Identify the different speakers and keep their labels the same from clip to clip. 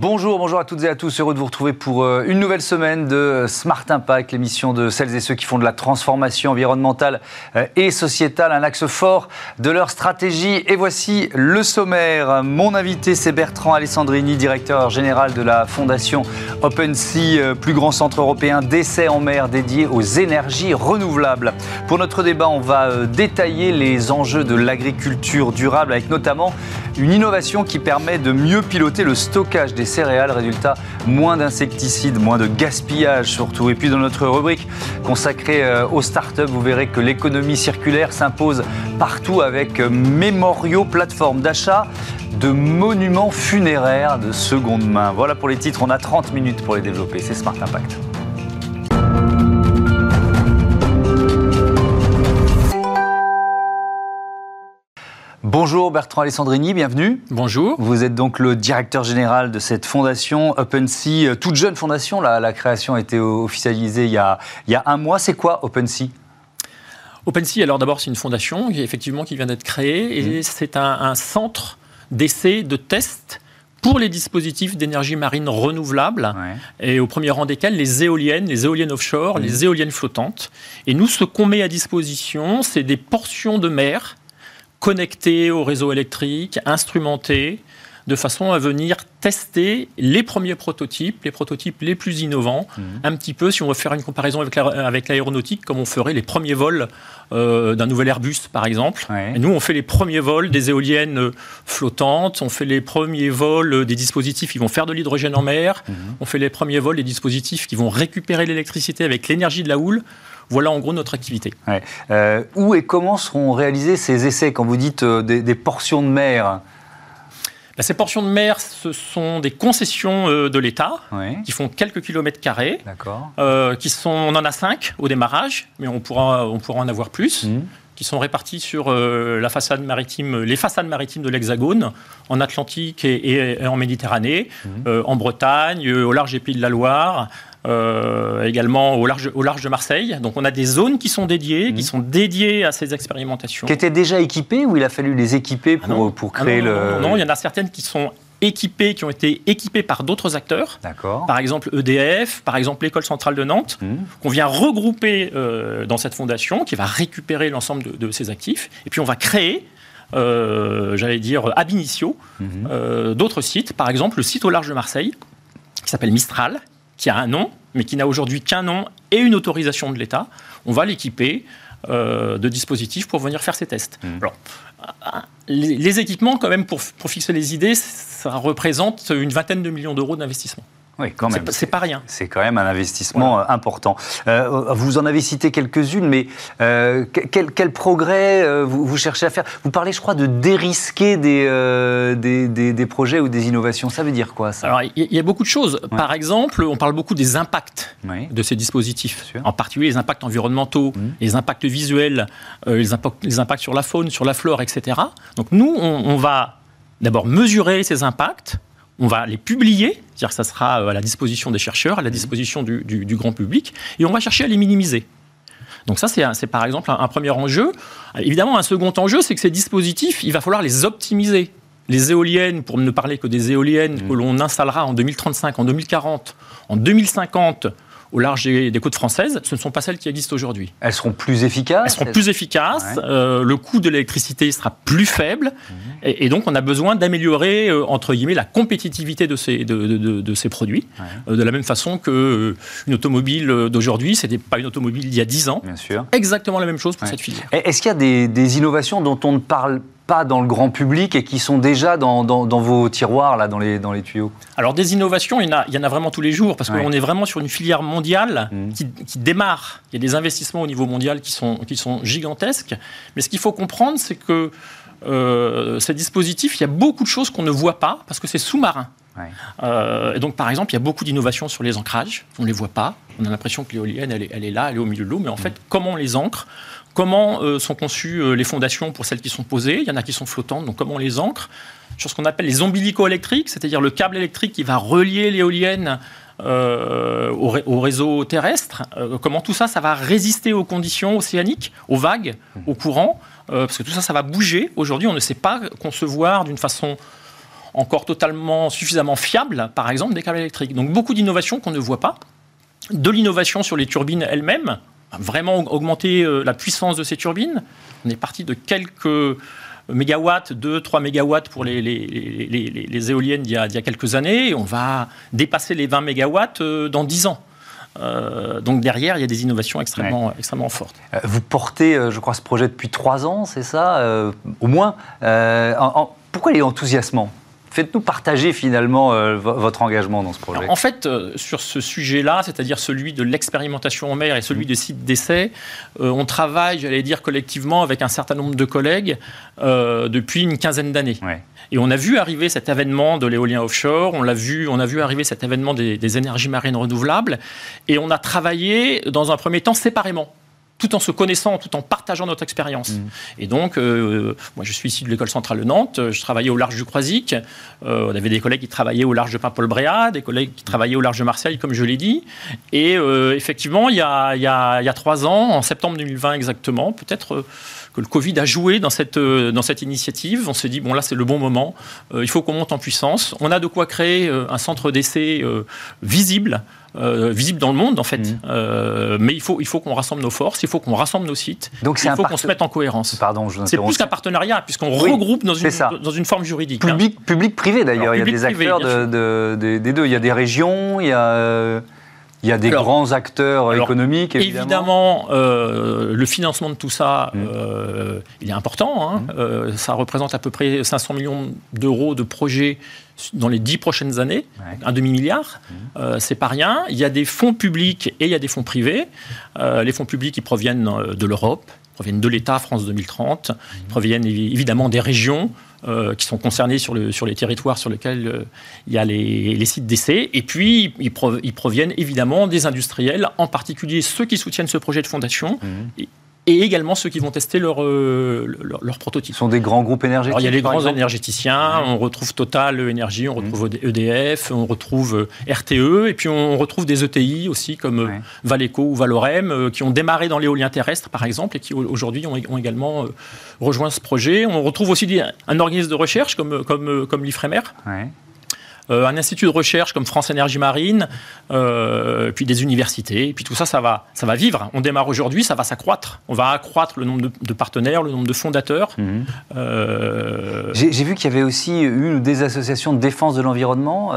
Speaker 1: Bonjour, bonjour à toutes et à tous. Heureux de vous retrouver pour euh, une nouvelle semaine de Smart Impact, l'émission de celles et ceux qui font de la transformation environnementale euh, et sociétale un axe fort de leur stratégie. Et voici le sommaire. Mon invité, c'est Bertrand Alessandrini, directeur général de la fondation OpenSea, euh, plus grand centre européen d'essais en mer dédié aux énergies renouvelables. Pour notre débat, on va détailler les enjeux de l'agriculture durable avec notamment une innovation qui permet de mieux piloter le stockage des céréales. Résultat, moins d'insecticides, moins de gaspillage surtout. Et puis dans notre rubrique consacrée euh, aux startups, vous verrez que l'économie circulaire s'impose partout avec euh, Mémoriaux, plateforme d'achat de monuments funéraires de seconde main. Voilà pour les titres, on a 30 minutes pour les développer. C'est Smart Impact. Bonjour Bertrand Alessandrini, bienvenue.
Speaker 2: Bonjour.
Speaker 1: Vous êtes donc le directeur général de cette fondation OpenSea, euh, toute jeune fondation. La, création a été officialisée il y a, il y a un mois. C'est quoi OpenSea?
Speaker 2: OpenSea, alors d'abord, c'est une fondation effectivement qui vient d'être créée et mmh. c'est un, centre d'essai, de test pour les dispositifs d'énergie marine renouvelable, et au premier rang desquels les éoliennes, les éoliennes offshore, mmh. les éoliennes flottantes. Et nous, ce qu'on met à disposition, c'est des portions de mer connectés au réseau électrique, instrumentés, de façon à venir tester les premiers prototypes, les prototypes les plus innovants, mhm. un petit peu si on veut faire une comparaison avec l'aéronautique, comme on ferait les premiers vols euh, d'un nouvel Airbus, par exemple. nous, on fait les premiers vols des éoliennes flottantes, on fait les premiers vols des dispositifs qui vont faire de l'hydrogène en mer, mhm. on fait les premiers vols des dispositifs qui vont récupérer l'électricité avec l'énergie de la houle. Voilà en gros notre activité.
Speaker 1: Euh, où et comment seront réalisés ces essais? Quand vous dites euh, des, portions de mer
Speaker 2: bah, ces portions de mer, ce sont des concessions euh, de l'État qui font quelques kilomètres carrés. D'accord. qui sont, on en a cinq au démarrage, mais on pourra, on pourra en avoir plus. Mmh. Qui sont répartis sur la façade maritime, les façades maritimes de l'Hexagone, en Atlantique et, en Méditerranée, mmh. en Bretagne, au large des Pays de la Loire, euh, également au large, au large de Marseille. Donc on a des zones qui sont dédiées, qui mhm. sont dédiées à ces expérimentations.
Speaker 1: Qui étaient déjà équipées ou il a fallu les équiper ah pour, pour ah créer
Speaker 2: le... Non, il y en a certaines qui sont équipées, qui ont été équipées par d'autres acteurs. Par exemple EDF, par exemple l'École centrale de Nantes, mhm. qu'on vient regrouper euh, dans cette fondation, qui va récupérer l'ensemble de, ces actifs. Et puis on va créer euh, j'allais dire, ab initio, mhm. d'autres sites. Par exemple, le site au large de Marseille, qui s'appelle Mistral, qui a un nom, mais qui n'a aujourd'hui qu'un nom et une autorisation de l'État, on va l'équiper euh, de dispositifs pour venir faire ces tests. Mmh. les, équipements, quand même, pour, pour fixer les idées, ça représente une vingtaine de millions d'euros d'investissement.
Speaker 1: Oui, quand même.
Speaker 2: C'est pas rien.
Speaker 1: C'est quand même un investissement euh, important. Euh, vous en avez cité quelques-unes, mais euh, quel, quel, progrès vous, cherchez à faire? Vous parlez, je crois, de dérisquer des, des, des, projets ou des innovations. Ça veut dire quoi, ça?
Speaker 2: Alors, il y, a beaucoup de choses. Par exemple, on parle beaucoup des impacts de ces dispositifs, en particulier les impacts environnementaux, mmh. les impacts visuels, les, impacts, les impacts sur la faune, sur la flore, etc. Donc, nous, on va d'abord mesurer ces impacts on va les publier, c'est-à-dire que ça sera euh, à la disposition des chercheurs, à la disposition du, grand public, et on va chercher à les minimiser. Donc ça, c'est par exemple un, premier enjeu. Évidemment, un second enjeu, c'est que ces dispositifs, il va falloir les optimiser. Les éoliennes, pour ne parler que des éoliennes mmh. que l'on installera en 2035, en 2040, en 2050, au large des, côtes françaises, ce ne sont pas celles qui existent aujourd'hui.
Speaker 1: Elles seront plus efficaces
Speaker 2: Elles seront plus efficaces, euh, le coût de l'électricité sera plus faible, mhm. et, donc on a besoin d'améliorer, euh, entre guillemets, la compétitivité de ces, de, ces produits, euh, de la même façon qu'une automobile d'aujourd'hui, ce n'était pas une automobile d'il y a 10 ans.
Speaker 1: Bien sûr.
Speaker 2: Exactement la même chose pour cette filière.
Speaker 1: Est-ce qu'il y a des, des innovations dont on ne parle pas dans le grand public et qui sont déjà dans, dans, vos tiroirs, là, dans les, dans les tuyaux
Speaker 2: Alors, des innovations, il y en a, il y en a vraiment tous les jours, parce qu'on est vraiment sur une filière mondiale mmh. qui, qui, démarre. Il y a des investissements au niveau mondial qui sont, qui sont gigantesques. Mais ce qu'il faut comprendre, c'est que euh, ces dispositifs, il y a beaucoup de choses qu'on ne voit pas, parce que c'est sous-marin. Euh, et donc, par exemple, il y a beaucoup d'innovations sur les ancrages. On ne les voit pas. On a l'impression que l'éolienne, elle est, elle est là, elle est au milieu de l'eau. Mais en mmh. fait, comment on les ancre? Comment euh, sont conçues euh, les fondations pour celles qui sont posées? Il y en a qui sont flottantes, donc comment on les ancre? Sur ce qu'on appelle les ombilico-électriques, c'est-à-dire le câble électrique qui va relier l'éolienne euh, au, réseau terrestre. comment tout ça, ça va résister aux conditions océaniques, aux vagues, aux courants, parce que tout ça, ça va bouger. Aujourd'hui, on ne sait pas concevoir d'une façon encore totalement suffisamment fiable, par exemple, des câbles électriques. Donc beaucoup d'innovations qu'on ne voit pas. De l'innovation sur les turbines elles-mêmes, vraiment augmenter euh, la puissance de ces turbines. On est parti de quelques mégawatts, 2-3 mégawatts pour les, les, éoliennes il y, a, quelques années. On va dépasser les 20 mégawatts euh, dans 10 ans. Euh, donc derrière, il y a des innovations extrêmement, extrêmement fortes.
Speaker 1: Vous portez, je crois, ce projet depuis 3 ans, c'est ça Au moins. pourquoi il est enthousiasmant? Faites-nous partager finalement euh, votre engagement dans ce projet.
Speaker 2: en fait, euh, sur ce sujet-là, c'est-à-dire celui de l'expérimentation en mer et celui mmh. des sites d'essai, euh, on travaille, j'allais dire, collectivement avec un certain nombre de collègues depuis une quinzaine d'années. Et on a vu arriver cet événement de l'éolien offshore, on l'a vu, on a vu arriver cet événement des énergies marines renouvelables, et on a travaillé dans un premier temps séparément tout en se connaissant, tout en partageant notre expérience. Mmh. Et donc, euh, moi, je suis ici de l'école centrale de Nantes, je travaillais au large du Croisic, euh, on avait des collègues qui travaillaient au large de Paimpol-Bréa, des collègues qui travaillaient au large de Marseille, comme je l'ai dit. Et euh, effectivement, il y, a, il, y a, il y, a, trois ans, en septembre 2020 exactement, peut-être que le Covid a joué dans cette, dans cette initiative. On s'est dit, bon, là, c'est le bon moment, il faut qu'on monte en puissance. On a de quoi créer un centre d'essai visible euh, visible dans le monde en fait. Mmh. Euh, mais il faut, il faut qu'on rassemble nos forces, il faut qu'on rassemble nos sites, Donc il faut qu'on se mette en cohérence.
Speaker 1: Pardon, je
Speaker 2: C'est plus qu'un partenariat puisqu'on regroupe dans une, dans une forme juridique.
Speaker 1: Hein. Public, public privé d'ailleurs, il y a des acteurs de, des deux. Il y a des régions, il y a... Il y a des grands acteurs économiques,
Speaker 2: évidemment. Évidemment, euh, le financement de tout ça, mmh. il est important. Hein. Mmh. ça représente à peu près 500 millions d'euros de projets dans les dix prochaines années, un demi-milliard, mmh. euh, c'est pas rien. Il y a des fonds publics et il y a des fonds privés. Euh, les fonds publics, ils proviennent euh, de l'Europe, proviennent de l'État France 2030, ils mmh. proviennent évidemment des régions qui sont concernées sur, le, sur les territoires sur lesquels il y a les, sites d'essai. Et puis, ils, proviennent évidemment des industriels, en particulier ceux qui soutiennent ce projet de fondation. Mmh et également ceux qui vont tester leur, euh, leur, prototype.
Speaker 1: Ce sont des grands groupes énergétiques
Speaker 2: Il y a les grands énergéticiens, on retrouve Total Énergie, on retrouve EDF, on retrouve euh, RTE, et puis on retrouve des ETI aussi comme euh, Valeco ou Valorem, qui ont démarré dans l'éolien terrestre par exemple, et qui aujourd'hui ont, également rejoint ce projet. On retrouve aussi un organisme de recherche comme, comme, comme l'IFREMER. Euh, un institut de recherche comme France Énergie Marine, euh, puis des universités, et puis tout ça, ça va, ça va vivre. On démarre aujourd'hui, ça va s'accroître. On va accroître le nombre de, partenaires, le nombre de fondateurs.
Speaker 1: Mhm. Euh, j'ai vu qu'il y avait aussi une ou des associations de défense de l'environnement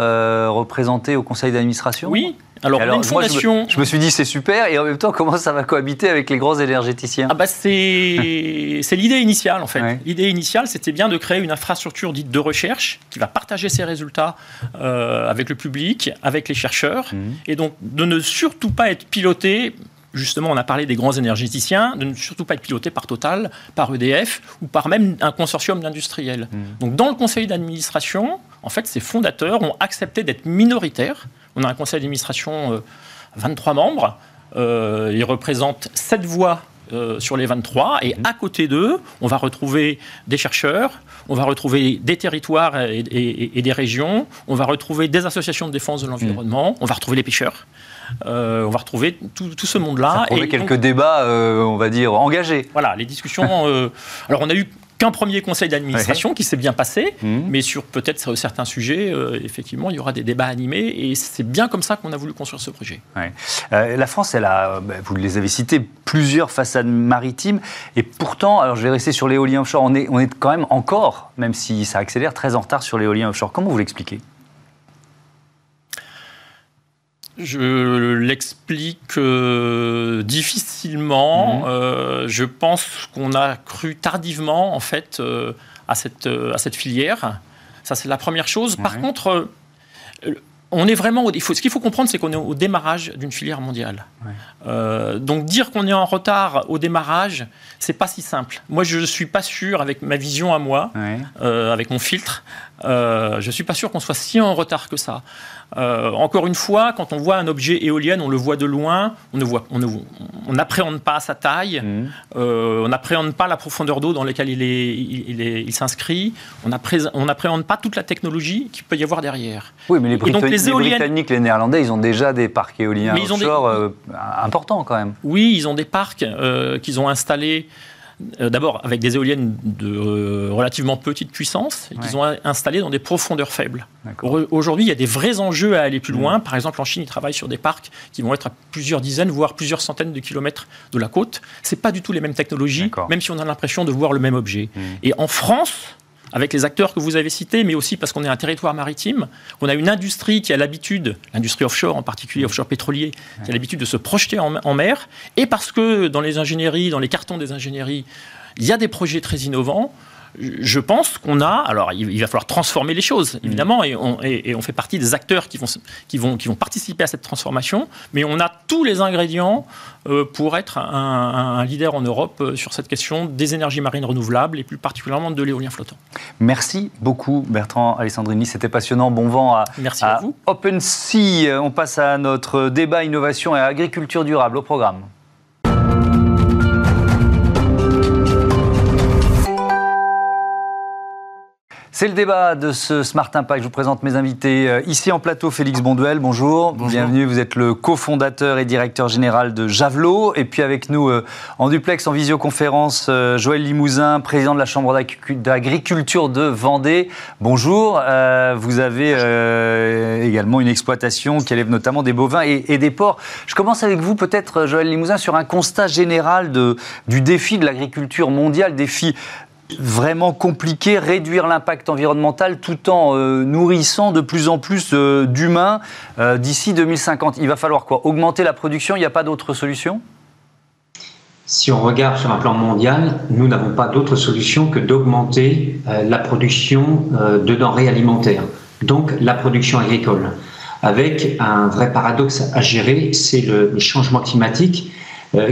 Speaker 1: représentées au conseil d'administration.
Speaker 2: Oui, alors, une fondation...
Speaker 1: je, me, suis dit c'est super, et en même temps, comment ça va cohabiter avec les grands énergéticiens
Speaker 2: ah bah C'est l'idée initiale, en fait. L'idée initiale, c'était bien de créer une infrastructure dite de recherche qui va partager ses résultats euh, avec le public, avec les chercheurs, mhm. et donc de ne surtout pas être piloté justement, on a parlé des grands énergéticiens, de ne surtout pas être piloté par Total, par EDF ou par même un consortium d'industriels. Mhm. Donc, dans le conseil d'administration, en fait, ces fondateurs ont accepté d'être minoritaires on a un conseil d'administration, 23 euh, membres. Euh, ils représentent 7 voix euh, sur les 23. Et mhm. à côté d'eux, on va retrouver des chercheurs, on va retrouver des territoires et, des régions, on va retrouver des associations de défense de l'environnement, mhm. on va retrouver les pêcheurs. on va retrouver tout, ce monde-là.
Speaker 1: Ça et quelques débats, on va dire, engagés.
Speaker 2: Voilà, les discussions. alors, on a eu qu'un premier conseil d'administration qui s'est bien passé, mmh. mais sur peut-être certains sujets, euh, effectivement, il y aura des débats animés, et c'est bien comme ça qu'on a voulu construire ce projet.
Speaker 1: Euh, la France, elle a, bah, vous les avez cités, plusieurs façades maritimes, et pourtant, alors je vais rester sur l'éolien offshore, on est, on est quand même encore, même si ça accélère, très en retard sur l'éolien offshore. Comment vous l'expliquez?
Speaker 2: Je l'explique euh, difficilement. Mhm. Euh, je pense qu'on a cru tardivement, en fait, euh, à, cette, à cette filière. Ça, c'est la première chose. Par contre, on est vraiment. Au, ce qu'il faut comprendre, c'est qu'on est au démarrage d'une filière mondiale. donc, dire qu'on est en retard au démarrage, c'est pas si simple. Moi, je ne suis pas sûr, avec ma vision à moi, avec mon filtre, je ne suis pas sûr qu'on soit si en retard que ça. Euh, encore une fois, quand on voit un objet éolien, on le voit de loin, on ne voit, on n'appréhende pas sa taille, mmh. euh, on n'appréhende pas la profondeur d'eau dans laquelle il est, il, s'inscrit, on n'appréhende pas toute la technologie qu'il peut y avoir derrière.
Speaker 1: Oui, mais les, Britanniques, les Néerlandais, ils ont déjà des parcs éoliens offshore euh, importants quand même.
Speaker 2: Oui, ils ont des parcs qu'ils ont installés d'abord avec des éoliennes de relativement petite puissance et qu'ils ont installées dans des profondeurs faibles. Aujourd'hui, il y a des vrais enjeux à aller plus loin. Par exemple, en Chine, ils travaillent sur des parcs qui vont être à plusieurs dizaines, voire plusieurs centaines de kilomètres de la côte. C'est pas du tout les mêmes technologies, même si on a l'impression de voir le même objet. Mmh. Et en France, avec les acteurs que vous avez cités, mais aussi parce qu'on est un territoire maritime, on a une industrie qui a l'habitude, l'industrie offshore en particulier, offshore pétrolier, qui a l'habitude de se projeter en, mer, et parce que dans les ingénieries, dans les cartons des ingénieries, il y a des projets très innovants je pense qu'on a. Alors, il va falloir transformer les choses, évidemment, et on, fait partie des acteurs qui vont, qui, vont, qui vont participer à cette transformation, mais on a tous les ingrédients euh, pour être un, leader en Europe euh, sur cette question des énergies marines renouvelables et plus particulièrement de l'éolien flottant.
Speaker 1: Merci beaucoup, Bertrand Alessandrini. C'était passionnant. Bon vent à,
Speaker 2: Merci à, vous.
Speaker 1: OpenSea. On passe à notre débat innovation et agriculture durable au programme. C'est le débat de ce Smart Impact. Je vous présente mes invités euh, ici en plateau. Félix Bonduel, bonjour. Bienvenue. Vous êtes le cofondateur et directeur général de Javelot. Et puis avec nous euh, en duplex, en visioconférence, euh, Joël Limousin, président de la Chambre d'agriculture de Vendée. Bonjour. vous avez également une exploitation qui élève notamment des bovins et, des porcs. Je commence avec vous, peut-être, Joël Limousin, sur un constat général de, du défi de l'agriculture mondiale, défi vraiment compliqué, réduire l'impact environnemental tout en euh, nourrissant de plus en plus euh, d'humains euh, d'ici 2050. Il va falloir quoi? Augmenter la production? Il n'y a pas d'autre solution?
Speaker 3: Si on regarde sur un plan mondial, nous n'avons pas d'autre solution que d'augmenter la production de denrées alimentaires, donc la production agricole. Avec un vrai paradoxe à gérer, c'est le changement climatique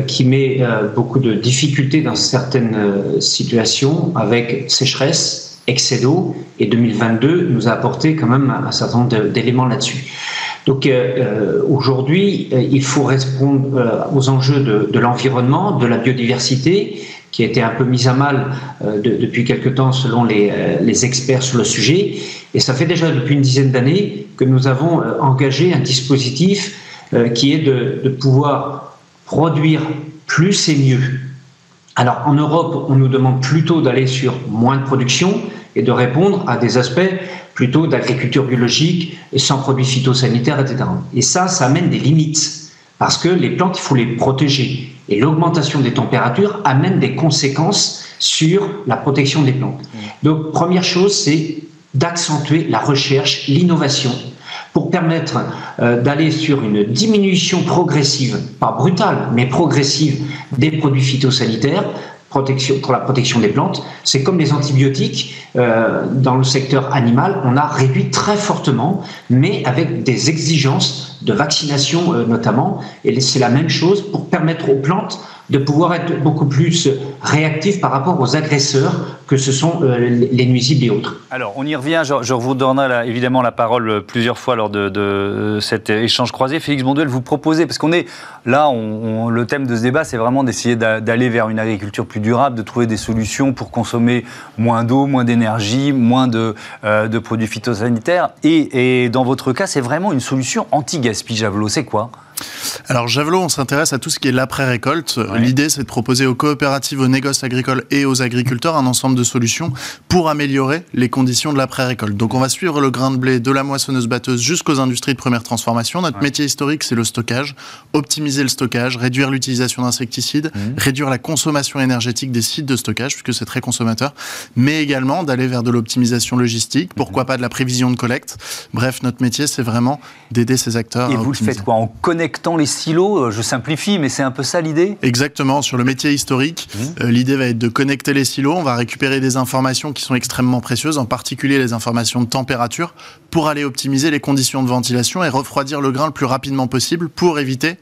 Speaker 3: qui met euh, beaucoup de difficultés dans certaines euh, situations avec sécheresse, excès d'eau, et 2022 nous a apporté quand même un certain nombre d'éléments là-dessus. Donc euh, aujourd'hui, il faut répondre aux enjeux de, l'environnement, de la biodiversité, qui a été un peu mise à mal de, depuis quelque temps selon les, experts sur le sujet. Et ça fait déjà depuis une dizaine d'années que nous avons engagé un dispositif qui est de pouvoir produire plus et mieux. Alors en Europe, on nous demande plutôt d'aller sur moins de production et de répondre à des aspects plutôt d'agriculture biologique, sans produits phytosanitaires, etc. Et ça, ça amène des limites, parce que les plantes, il faut les protéger. Et l'augmentation des températures amène des conséquences sur la protection des plantes. Donc première chose, c'est d'accentuer la recherche, l'innovation, pour permettre euh, d'aller sur une diminution progressive, pas brutale, mais progressive des produits phytosanitaires pour la protection des plantes. C'est comme les antibiotiques euh, dans le secteur animal, on a réduit très fortement, mais avec des exigences de vaccination euh, notamment. Et c'est la même chose pour permettre aux plantes de pouvoir être beaucoup plus réactifs par rapport aux agresseurs que ce sont euh, les nuisibles et autres.
Speaker 1: Alors, on y revient. Je, vous donnerai évidemment la parole plusieurs fois lors de, de cet échange croisé. Félix Bonduel, vous proposez, parce qu'on est là, le thème de ce débat, c'est vraiment d'essayer d'aller vers une agriculture plus durable, de trouver des solutions pour consommer moins d'eau, moins d'énergie, moins de, euh, produits phytosanitaires. Et, dans votre cas, c'est vraiment une solution anti-gaspi Javelot. C'est quoi?
Speaker 4: Alors Javelot, on s'intéresse à tout ce qui est l'après-récolte. L'idée, c'est de proposer aux coopératives, aux négoces agricoles et aux agriculteurs un ensemble de solutions pour améliorer les conditions de l'après-récolte. Donc on va suivre le grain de blé de la moissonneuse-batteuse jusqu'aux industries de première transformation. Notre métier historique, c'est le stockage. Optimiser le stockage, réduire l'utilisation d'insecticides, mmh. réduire la consommation énergétique des sites de stockage, puisque c'est très consommateur, mais également d'aller vers de l'optimisation logistique, pourquoi mmh. pas de la prévision de collecte. Bref, notre métier, c'est vraiment d'aider ces acteurs.
Speaker 1: Et vous le faites quoi? En connectant les silos euh, Je simplifie, mais c'est un peu ça l'idée
Speaker 4: Exactement. Sur le métier historique, mmh. euh, l'idée va être de connecter les silos. On va récupérer des informations qui sont extrêmement précieuses, en particulier les informations de température, pour aller optimiser les conditions de ventilation et refroidir le grain le plus rapidement possible pour éviter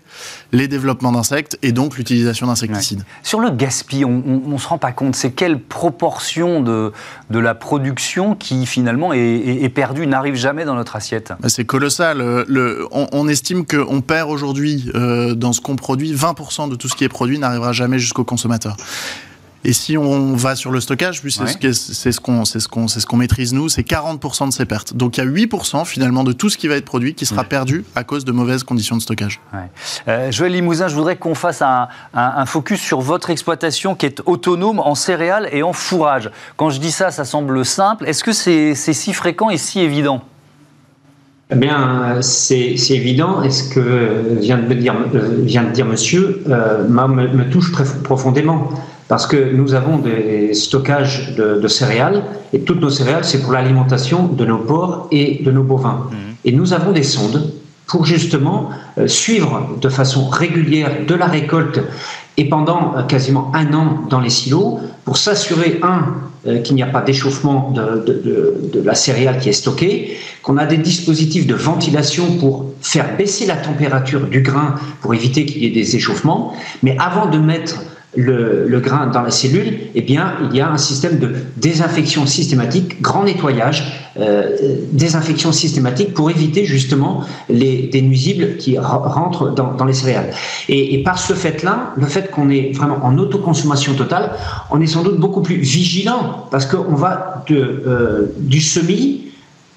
Speaker 4: les développements d'insectes et donc l'utilisation d'insecticides.
Speaker 1: Sur le gaspillage, on ne se rend pas compte, c'est quelle proportion de, de la production qui finalement est, perdue, n'arrive jamais dans notre assiette?
Speaker 4: Bah, C'est colossal. Euh, on, estime qu'on perd aujourd'hui euh, dans ce qu'on produit, 20% de tout ce qui est produit n'arrivera jamais jusqu'au consommateur. Et si on va sur le stockage, puis c'est ce qu'on ce qu'on ce qu'on maîtrise nous, c'est 40% de ces pertes. Donc il y a 8% finalement de tout ce qui va être produit qui sera perdu à cause de mauvaises conditions de stockage.
Speaker 1: Euh, Joël Limousin, je voudrais qu'on fasse un, un, focus sur votre exploitation qui est autonome en céréales et en fourrage. Quand je dis ça, ça semble simple. Est-ce que c'est si fréquent et si évident?
Speaker 3: Eh bien, c'est évident. Et ce que vient de dire, euh, vient de dire monsieur euh, me, me, touche très profondément parce que nous avons des stockages de, céréales et toutes nos céréales, c'est pour l'alimentation de nos porcs et de nos bovins. Mmh. Et nous avons des sondes pour justement euh, suivre de façon régulière de la récolte et pendant euh, quasiment un an dans les silos pour s'assurer, un, euh, qu'il n'y a pas d'échauffement de, de, de, la céréale qui est stockée, qu'on a des dispositifs de ventilation pour faire baisser la température du grain pour éviter qu'il y ait des échauffements. Mais avant de mettre le, grain dans la cellule, eh bien, il y a un système de désinfection systématique, grand nettoyage, euh, désinfection systématique pour éviter justement les, des nuisibles qui rentrent dans, les céréales. Et, par ce fait-là, le fait qu'on est vraiment en autoconsommation totale, on est sans doute beaucoup plus vigilant parce qu'on va euh, du semis,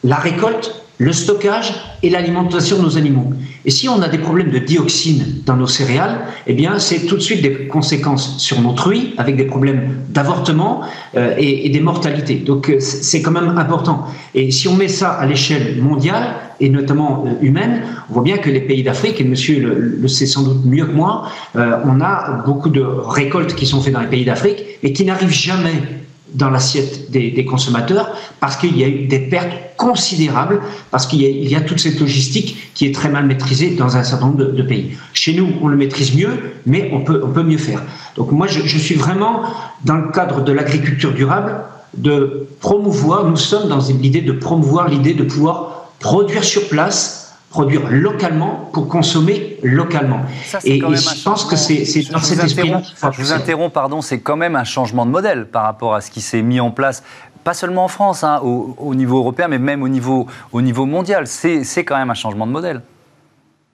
Speaker 3: la récolte, le stockage et l'alimentation de nos animaux. Et si on a des problèmes de dioxine dans nos céréales, eh bien, c'est tout de suite des conséquences sur nos truies, avec des problèmes d'avortement euh, et, des mortalités. Donc, euh, c'est quand même important. Et si on met ça à l'échelle mondiale, et notamment euh, humaine, on voit bien que les pays d'Afrique, et monsieur le, sait sans doute mieux que moi, on a beaucoup de récoltes qui sont faites dans les pays d'Afrique, et qui n'arrivent jamais dans l'assiette des, consommateurs parce qu'il y a eu des pertes considérables, parce qu'il y, a toute cette logistique qui est très mal maîtrisée dans un certain nombre de, pays. Chez nous, on le maîtrise mieux, mais on peut, on peut mieux faire. Donc moi, je, je suis vraiment dans le cadre de l'agriculture durable, de promouvoir, nous sommes dans l'idée de promouvoir l'idée de pouvoir produire sur place produire localement pour consommer localement.
Speaker 1: et, je pense que c'est dans cet esprit. Je vous interromps, pardon, c'est quand même un changement de modèle par rapport à ce qui s'est mis en place pas seulement en France, hein, au, niveau européen, mais même au niveau, au niveau mondial. C'est quand même un changement de modèle.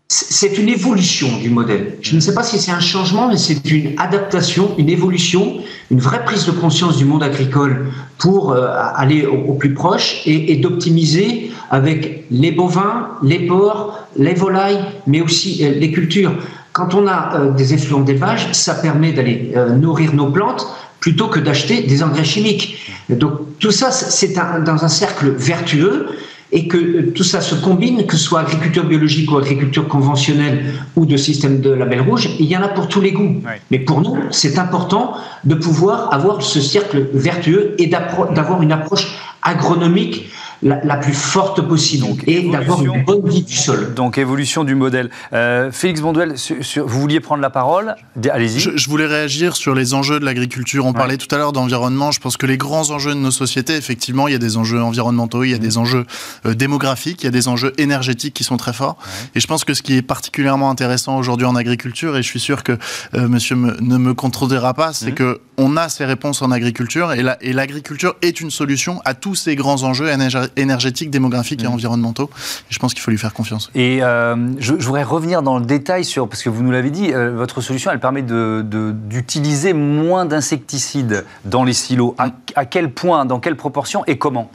Speaker 3: C'est une évolution du modèle. Je ne sais pas si c'est un changement, mais c'est une adaptation, une évolution, une vraie prise de conscience du monde agricole pour euh, aller au, plus proche et, d'optimiser avec les bovins, les porcs, les volailles, mais aussi euh, les cultures. Quand on a euh, des effluents d'élevage, ça permet d'aller nourrir nos plantes plutôt que d'acheter des engrais chimiques. Donc tout ça, c'est dans un cercle vertueux et que euh, tout ça se combine, que ce soit agriculture biologique ou agriculture conventionnelle ou de système de label rouge, il y en a pour tous les goûts. Mais pour nous, c'est important de pouvoir avoir ce cercle vertueux et d'avoir une approche agronomique la, plus forte possible et d'avoir une bonne vie du sol.
Speaker 1: Donc évolution du modèle. Euh, Félix Bonduel, vous vouliez prendre la parole? Allez-y.
Speaker 4: Je, voulais réagir sur les enjeux de l'agriculture. On parlait tout à l'heure d'environnement. Je pense que les grands enjeux de nos sociétés, effectivement, il y a des enjeux environnementaux, il y a des mmh. enjeux euh, démographiques, il y a des enjeux énergétiques qui sont très forts. Et je pense que ce qui est particulièrement intéressant aujourd'hui en agriculture, et je suis sûr que euh, monsieur ne me contredira pas, c'est mmh. que on a ces réponses en agriculture et l'agriculture est une solution à tous ces grands enjeux énergétiques, démographiques et mm. environnementaux. je pense qu'il faut lui faire confiance.
Speaker 1: Et euh, je, voudrais revenir dans le détail sur, parce que vous nous l'avez dit, euh, votre solution, elle permet d'utiliser de, moins d'insecticides dans les silos. à quel point, dans quelle proportion et comment?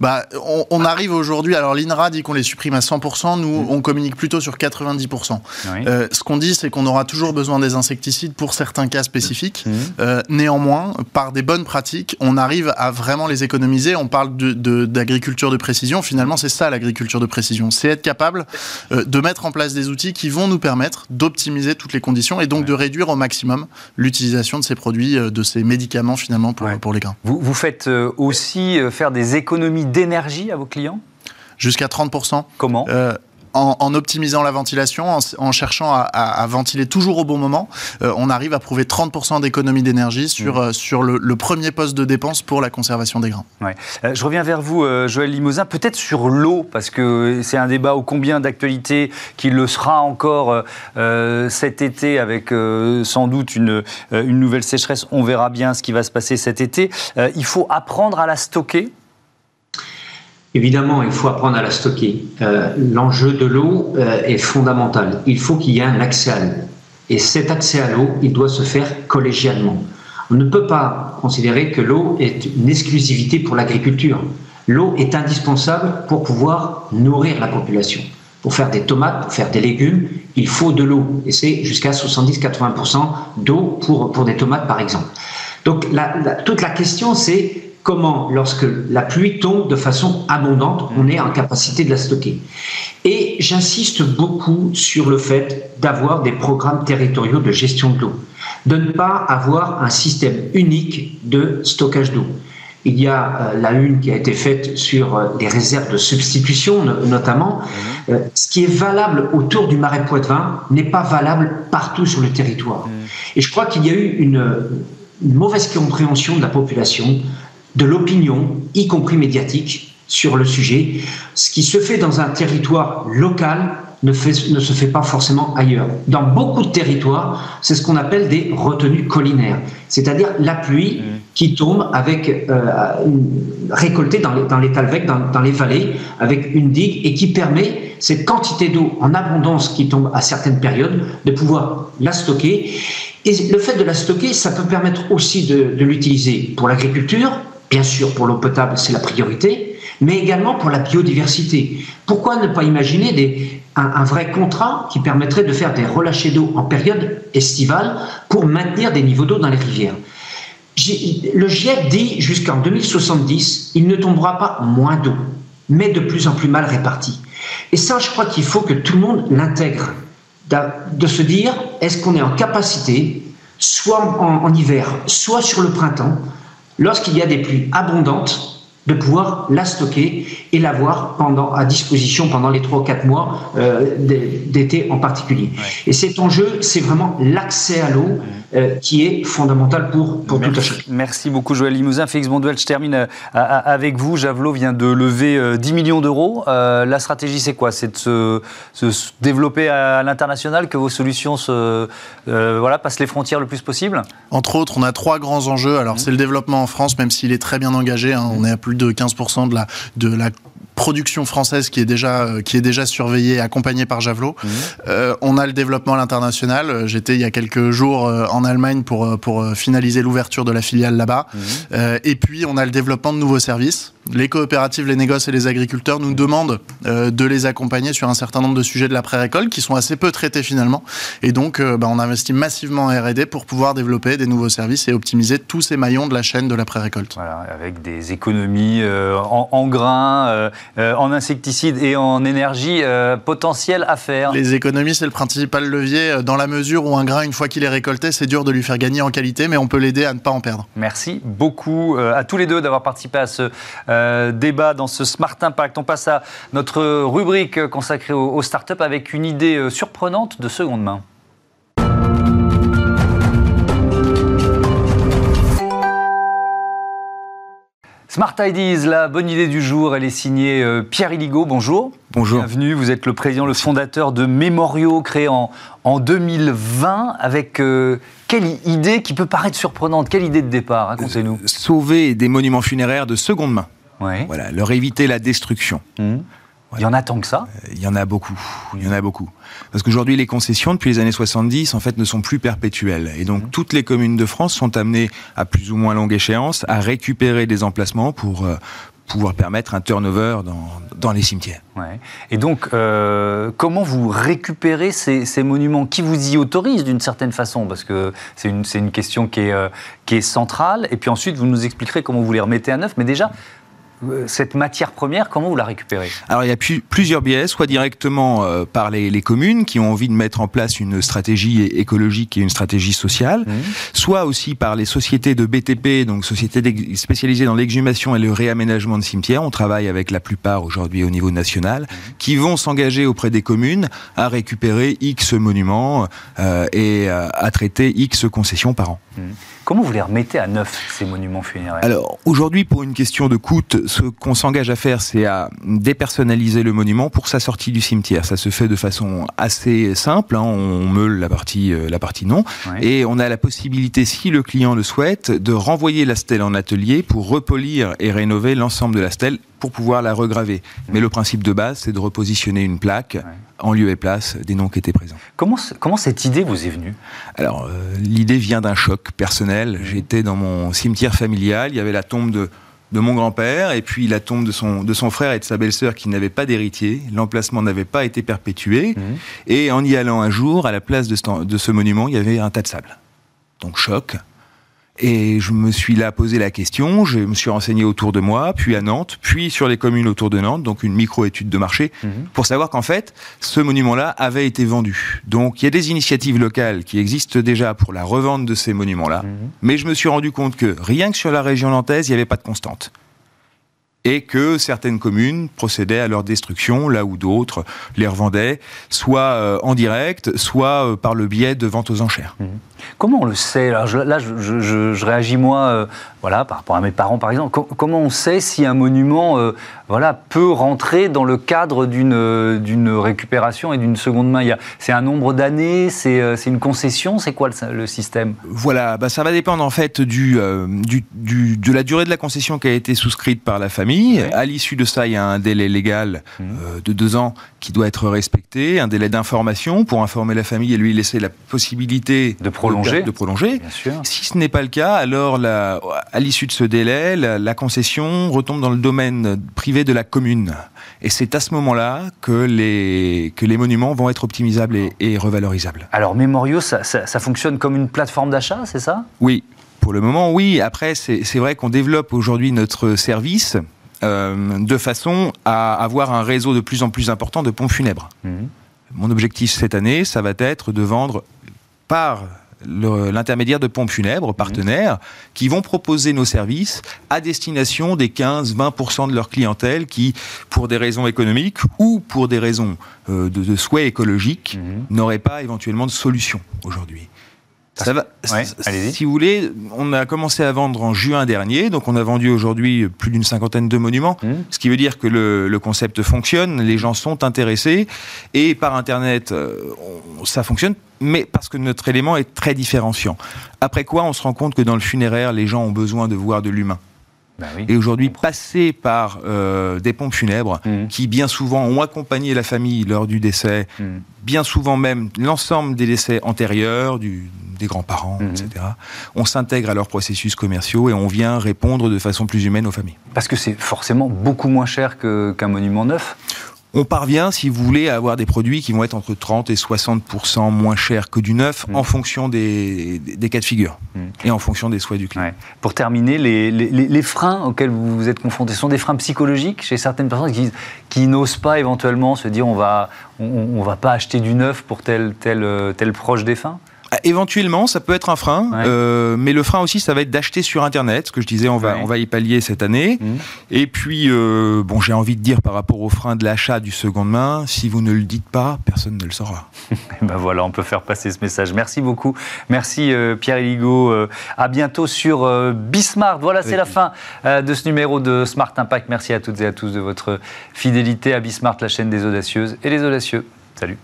Speaker 4: Bah, on, arrive aujourd'hui, alors l'INRA dit qu'on les supprime à 100%, nous mm. on communique plutôt sur 90%. Euh, ce qu'on dit, c'est qu'on aura toujours besoin des insecticides pour certains cas spécifiques. Mm. Euh, néanmoins, par des bonnes pratiques, on arrive à vraiment les économiser. On parle d'agriculture de, de, précision, finalement c'est ça l'agriculture de précision. C'est être capable euh, de mettre en place des outils qui vont nous permettre d'optimiser toutes les conditions et donc de réduire au maximum l'utilisation de ces produits, de ces médicaments finalement pour, pour les grains.
Speaker 1: Vous, vous faites aussi faire des économies d'énergie à vos clients
Speaker 4: Jusqu'à 30%.
Speaker 1: Comment
Speaker 4: euh, en, optimisant la ventilation, en, cherchant à, ventiler toujours au bon moment, euh, on arrive à prouver 30% d'économie d'énergie sur, mmh. euh, sur le, premier poste de dépense pour la conservation des grains.
Speaker 1: Ouais. je reviens vers vous, Joël Limousin, peut-être sur l'eau, parce que c'est un débat ô combien d'actualité qui le sera encore cet été avec sans doute une, une nouvelle sécheresse. On verra bien ce qui va se passer cet été. il faut apprendre à la stocker
Speaker 3: Évidemment, il faut apprendre à la stocker. Euh, l'enjeu de l'eau euh, est fondamental. Il faut qu'il y ait un accès à l'eau. Et cet accès à l'eau, il doit se faire collégialement On ne peut pas considérer que l'eau est une exclusivité pour l'agriculture. L'eau est indispensable pour pouvoir nourrir la population. Pour faire des tomates, pour faire des légumes, il faut de l'eau. Et c'est jusqu'à 70-80% d'eau pour, pour des tomates, par exemple. Donc toute la question, c'est comment, lorsque la pluie tombe de façon abondante, on est en capacité de la stocker. Et j'insiste beaucoup sur le fait d'avoir des programmes territoriaux de gestion de l'eau, de ne pas avoir un système unique de stockage d'eau. Il y a euh, la une qui a été faite sur euh, les réserves de substitution, notamment. Mhm. Euh, ce qui est valable autour du marais Poitevin n'est pas valable partout sur le territoire. Mhm. Et je crois qu'il y a eu une, une mauvaise compréhension de la population, de l'opinion, y compris médiatique, sur le sujet. Ce qui se fait dans un territoire local ne, fait, ne, se fait pas forcément ailleurs. Dans beaucoup de territoires, c'est ce qu'on appelle des retenues collinaires, c'est-à-dire la pluie mmh. qui tombe avec euh, récoltée dans les, dans les talvecs, dans, dans, les vallées, avec une digue et qui permet cette quantité d'eau en abondance qui tombe à certaines périodes de pouvoir la stocker. Et le fait de la stocker, ça peut permettre aussi de, de l'utiliser pour l'agriculture, bien sûr pour l'eau potable, c'est la priorité, mais également pour la biodiversité. Pourquoi ne pas imaginer un, vrai contrat qui permettrait de faire des relâchés d'eau en période estivale pour maintenir des niveaux d'eau dans les rivières? Le GIEC dit jusqu'en 2070, il ne tombera pas moins d'eau, mais de plus en plus mal répartie. Et ça, je crois qu'il faut que tout le monde l'intègre, de se dire, est-ce qu'on est en capacité, soit en hiver, soit sur le printemps, lorsqu'il y a des pluies abondantes, de pouvoir la stocker et l'avoir pendant à disposition pendant les trois ou quatre mois euh, d'été en particulier. Et cet enjeu, c'est vraiment l'accès à l'eau euh, qui est fondamental pour, pour
Speaker 1: merci,
Speaker 3: tout un chacun.
Speaker 1: Merci beaucoup Joël Limousin. Félix Bonduel, je termine euh, avec vous. Javelot vient de lever 10 millions d'euros. la stratégie, c'est quoi? C'est de se, développer à l'international, que vos solutions se, voilà, passent les frontières le plus possible?
Speaker 4: Entre autres, on a trois grands enjeux. Alors, mmh. c'est le développement en France, même s'il est très bien engagé. Hein. on est à plus de 15% de la, de la production française qui est déjà euh, qui est déjà surveillée, accompagnée par Javelot. Mmh. Euh, on a le développement à l'international. J'étais il y a quelques jours euh, en Allemagne pour pour finaliser l'ouverture de la filiale là-bas. Mmh. et puis on a le développement de nouveaux services les coopératives, les négoces et les agriculteurs nous demandent euh, de les accompagner sur un certain nombre de sujets de l'après-récolte qui sont assez peu traités finalement. Et donc, euh, bah, on investit massivement en R&D pour pouvoir développer des nouveaux services et optimiser tous ces maillons de la chaîne de l'après-récolte.
Speaker 1: Voilà, avec des économies euh, en, grains, en insecticides et en énergie potentielle à faire.
Speaker 4: Les économies, c'est le principal levier dans la mesure où un grain, une fois qu'il est récolté, c'est dur de lui faire gagner en qualité, mais on peut l'aider à ne pas en perdre.
Speaker 1: Merci beaucoup à tous les deux d'avoir participé à ce euh, débat dans ce Smart Impact. On passe à notre rubrique consacrée aux, aux startups avec une idée euh, surprenante de seconde main. Smart Ideas, la bonne idée du jour, elle est signée euh, Pierre Illigo. Bonjour.
Speaker 5: Bonjour.
Speaker 1: Bienvenue. Vous êtes le président, le fondateur de Memorio, créé en, en 2020. Avec quelle idée qui peut paraître surprenante? Quelle idée de départ? Racontez-nous.
Speaker 5: Sauver des monuments funéraires de seconde main. Voilà, leur éviter la destruction.
Speaker 1: Mmh. Il y en a tant que ça?
Speaker 5: Euh, Il y en a beaucoup. Il y en a beaucoup. Parce qu'aujourd'hui, les concessions, depuis les années 70, en fait, ne sont plus perpétuelles. Et donc, mmh. toutes les communes de France sont amenées, à plus ou moins longue échéance, à récupérer des emplacements pour euh, pouvoir permettre un turnover dans, dans les cimetières.
Speaker 1: Ouais. Et donc, euh, comment vous récupérez ces, ces, monuments? Qui vous y autorise d'une certaine façon? Parce que c'est une, une, question qui est, qui est centrale. Et puis ensuite, vous nous expliquerez comment vous les remettez à neuf. Mais déjà, cette matière première, comment vous la récupérez
Speaker 5: Alors il y a plusieurs biais, soit directement euh, par les, les, communes qui ont envie de mettre en place une stratégie écologique et une stratégie sociale, mmh. soit aussi par les sociétés de BTP, donc sociétés spécialisées dans l'exhumation et le réaménagement de cimetières. On travaille avec la plupart aujourd'hui au niveau national, mmh. qui vont s'engager auprès des communes à récupérer X monuments euh, et euh, à traiter X concessions par an. Mmh.
Speaker 1: Comment vous les remettez à neuf, ces monuments funéraires?
Speaker 5: Alors, aujourd'hui, pour une question de coût, ce qu'on s'engage à faire, c'est à dépersonnaliser le monument pour sa sortie du cimetière. Ça se fait de façon assez simple. Hein. On meule la partie, euh, la partie non. Ouais. Et on a la possibilité, si le client le souhaite, de renvoyer la stèle en atelier pour repolir et rénover l'ensemble de la stèle pour pouvoir la regraver. Mais le principe de base, c'est de repositionner une plaque en lieu et place des noms qui étaient présents.
Speaker 1: Comment, comment cette idée vous est venue?
Speaker 5: Alors, l'idée vient d'un choc personnel. J'étais dans mon cimetière familial, il y avait la tombe de de mon grand-père et puis la tombe de son, de son frère et de sa belle-sœur qui n'avaient pas d'héritier. L'emplacement n'avait pas été perpétué. Mhm. Et en y allant un jour, à la place de ce, de ce monument, il y avait un tas de sable. Donc choc. Et je me suis là posé la question, je me suis renseigné autour de moi, puis à Nantes, puis sur les communes autour de Nantes, donc une micro-étude de marché, mhm. pour savoir qu'en fait, ce monument-là avait été vendu. Donc il y a des initiatives locales qui existent déjà pour la revente de ces monuments-là, mhm. mais je me suis rendu compte que rien que sur la région nantaise, il n'y avait pas de constante et que certaines communes procédaient à leur destruction là où d'autres les revendaient, soit euh, en direct, soit euh, par le biais de ventes aux enchères. Mhm.
Speaker 1: Comment on le sait Là, je, réagis moi, euh, voilà, par rapport à mes parents, par exemple. comment on sait si un monument, euh, voilà, peut rentrer dans le cadre d'une euh, d'une récupération et d'une seconde main? C'est un nombre d'années C'est une concession? C'est quoi le, système?
Speaker 5: Voilà, bah, ça va dépendre en fait du, du, de la durée de la concession qui a été souscrite par la famille. À l'issue de ça, il y a un délai légal mmh. de deux ans qui doit être respecté, un délai d'information pour informer la famille et lui laisser la possibilité
Speaker 1: de prolonger.
Speaker 5: De, prolonger. Si ce n'est pas le cas, alors la, à l'issue de ce délai, la, concession retombe dans le domaine privé de la commune. Et c'est à ce moment-là que les, que les monuments vont être optimisables et, revalorisables.
Speaker 1: Alors Memorio, ça, ça fonctionne comme une plateforme d'achat, c'est ça?
Speaker 5: Oui. Pour le moment, oui. Après, c'est vrai qu'on développe aujourd'hui notre service euh, de façon à avoir un réseau de plus en plus important de pompes funèbres. Mhm. Mon objectif cette année, ça va être de vendre par l'intermédiaire de pompes funèbres, partenaires, qui vont proposer nos services à destination des 15-20% de leur clientèle qui, pour des raisons économiques ou pour des raisons euh, de, souhait écologique, mhm. n'auraient pas éventuellement de solution aujourd'hui. Ça va. si vous voulez, on a commencé à vendre en juin dernier, donc on a vendu aujourd'hui plus d'une cinquantaine de monuments, mmh. ce qui veut dire que le, concept fonctionne, les gens sont intéressés, et par Internet, euh, ça fonctionne, mais parce que notre élément est très différenciant. Après quoi, on se rend compte que dans le funéraire, les gens ont besoin de voir de l'humain. Bah et aujourd'hui, passer par euh, des pompes funèbres mmh. qui, bien souvent, ont accompagné la famille lors du décès, mmh. bien souvent même l'ensemble des décès antérieurs, du, des grands-parents, mmh. etc., on s'intègre à leurs processus commerciaux et on vient répondre de façon plus humaine aux familles.
Speaker 1: Parce que c'est forcément beaucoup moins cher qu'un monument neuf
Speaker 5: on parvient, si vous voulez, à avoir des produits qui vont être entre 30 et 60 moins chers que du neuf mm. en fonction des, cas de figure mm. et en fonction des souhaits du client.
Speaker 1: Pour terminer, les, freins auxquels vous vous êtes confrontés sont des freins psychologiques chez certaines personnes qui, qui n'osent pas éventuellement se dire on va, on, va pas acheter du neuf pour tel, tel, tel proche défunt?
Speaker 5: Éventuellement, ça peut être un frein, euh, mais le frein aussi, ça va être d'acheter sur Internet. Ce que je disais, on va, on va y pallier cette année. Mmh. Et puis, euh, bon, j'ai envie de dire par rapport au frein de l'achat du seconde main, si vous ne le dites pas, personne ne le saura.
Speaker 1: ben voilà, on peut faire passer ce message. Merci beaucoup. Merci euh, Pierre Eligo. à bientôt sur Bismart. Voilà, c'est la fin de ce numéro de Smart Impact. Merci à toutes et à tous de votre fidélité à Bismart, la chaîne des audacieuses et les audacieux. Salut.